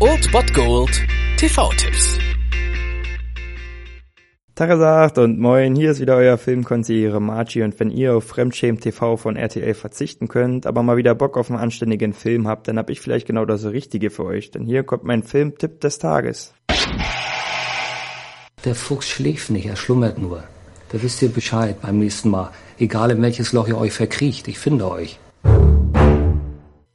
Old Bot Gold TV-Tipps. Tagesacht und moin, hier ist wieder euer Filmkonsigliere Margie und wenn ihr auf Fremdschämen TV von RTL verzichten könnt, aber mal wieder Bock auf einen anständigen Film habt, dann hab ich vielleicht genau das Richtige für euch, denn hier kommt mein Filmtipp des Tages. Der Fuchs schläft nicht, er schlummert nur. Da wisst ihr Bescheid beim nächsten Mal. Egal in welches Loch ihr euch verkriecht, ich finde euch.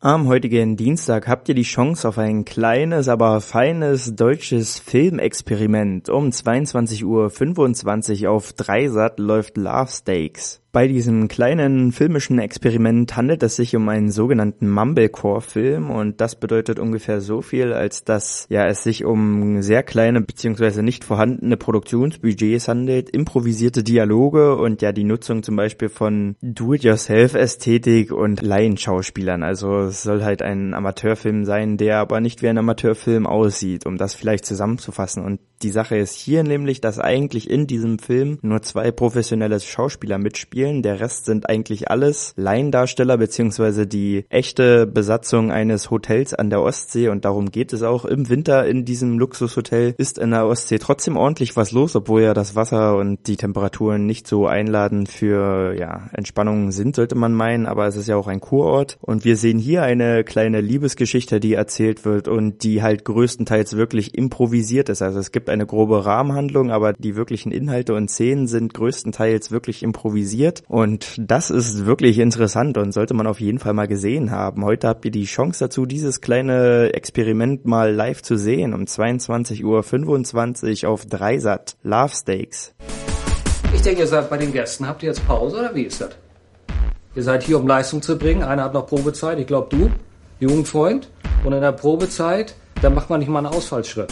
Am heutigen Dienstag habt ihr die Chance auf ein kleines, aber feines deutsches Filmexperiment. Um 22.25 Uhr auf Dreisat läuft Love Stakes. Bei diesem kleinen filmischen Experiment handelt es sich um einen sogenannten Mumblecore-Film und das bedeutet ungefähr so viel, als dass ja es sich um sehr kleine bzw. nicht vorhandene Produktionsbudgets handelt, improvisierte Dialoge und ja die Nutzung zum Beispiel von Do-it-yourself-Ästhetik und Laienschauspielern. Also es soll halt ein Amateurfilm sein, der aber nicht wie ein Amateurfilm aussieht, um das vielleicht zusammenzufassen. Und die Sache ist hier nämlich, dass eigentlich in diesem Film nur zwei professionelle Schauspieler mitspielen spielen. Der Rest sind eigentlich alles Laiendarsteller beziehungsweise die echte Besatzung eines Hotels an der Ostsee und darum geht es auch im Winter in diesem Luxushotel. Ist in der Ostsee trotzdem ordentlich was los, obwohl ja das Wasser und die Temperaturen nicht so einladend für ja, Entspannung sind, sollte man meinen, aber es ist ja auch ein Kurort und wir sehen hier eine kleine Liebesgeschichte, die erzählt wird und die halt größtenteils wirklich improvisiert ist. Also es gibt eine grobe Rahmenhandlung, aber die wirklichen Inhalte und Szenen sind größtenteils wirklich improvisiert. Und das ist wirklich interessant und sollte man auf jeden Fall mal gesehen haben. Heute habt ihr die Chance dazu, dieses kleine Experiment mal live zu sehen um 22.25 Uhr auf Dreisat. Love Steaks. Ich denke, ihr seid bei den Gästen. Habt ihr jetzt Pause oder wie ist das? Ihr seid hier, um Leistung zu bringen. Einer hat noch Probezeit, ich glaube du, Jugendfreund. Und in der Probezeit, da macht man nicht mal einen Ausfallsschritt.